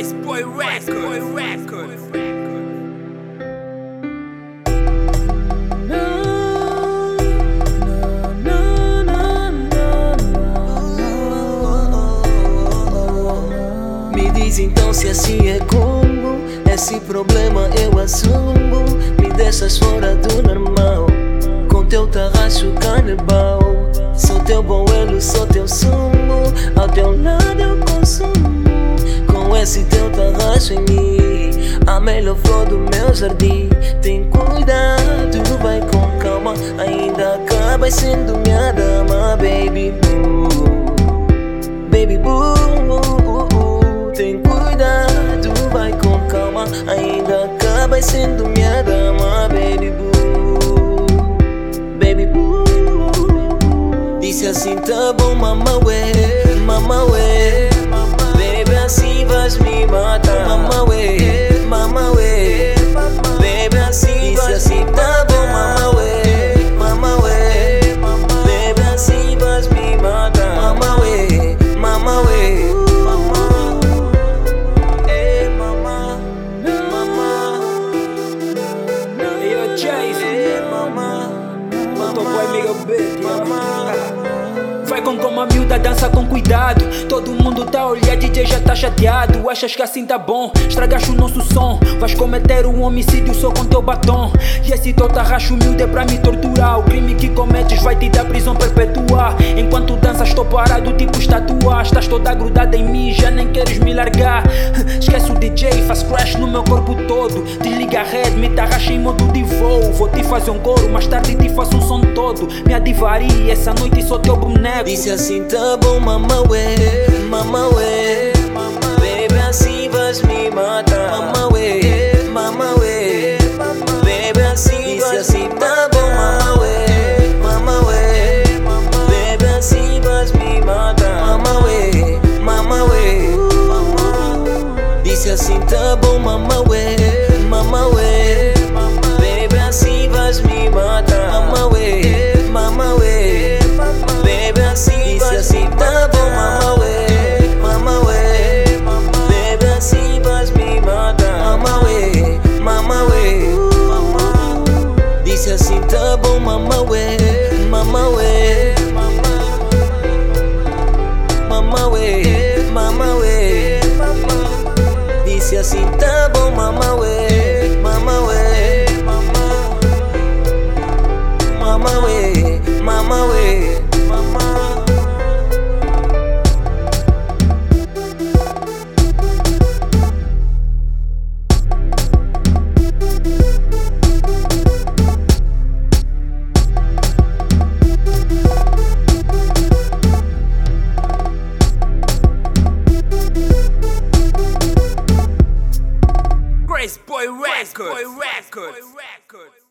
Grace Boy Record. Boy Record. Me diz então se assim é como Esse problema eu assumo Me deixas fora do normal Com teu tarraxo canibal Sou teu bom elo, sou teu sumo esse teu tarraxo em mim A melhor flor do meu jardim Tem cuidado, vai com calma Ainda acabas sendo minha dama, baby boo Baby boo, tem cuidado, vai com calma. Ainda acabas sendo minha dama, baby boo. Baby boo, disse assim: tá bom, mama, ué, mama, ué. Baby, assim Vai com como a miúda dança com cuidado. Todo mundo tá olhar, DJ já tá chateado. Achas que assim tá bom? Estragaste o nosso som. Vais cometer um homicídio só com teu batom. E esse teu tarraxo humilde é pra me torturar. O crime que cometes vai te dar prisão perpetua. Enquanto danças, estou parado, tipo estatua. Estás toda grudada em mim, já nem queres me largar. Esquece o DJ, faz crash no meu corpo todo. Desliga a rede, me tarraxa em modo de voo. Vou te fazer um coro, mais tarde te faço um som todo. Me adivaria, essa noite sou teu boneco. Disse assim, tá bom, mama, ué, mama, ué. Baby, assim vais me matar, mama, ué, mama, ué. Baby, assim Disse assim, tá Tá bom, mama, ué, mama, ué. Baby, assim vais me matar, mama, ué, mama, ué. Baby, assim Disse assim, tá bom, mama, ué, mama, ué. Baby, assim vais me matar, mama, ué, mama, ué. Disse assim, tá bom, mama, ué, mama, ué. Mama, ué, Grace Boy Record. Boy Record.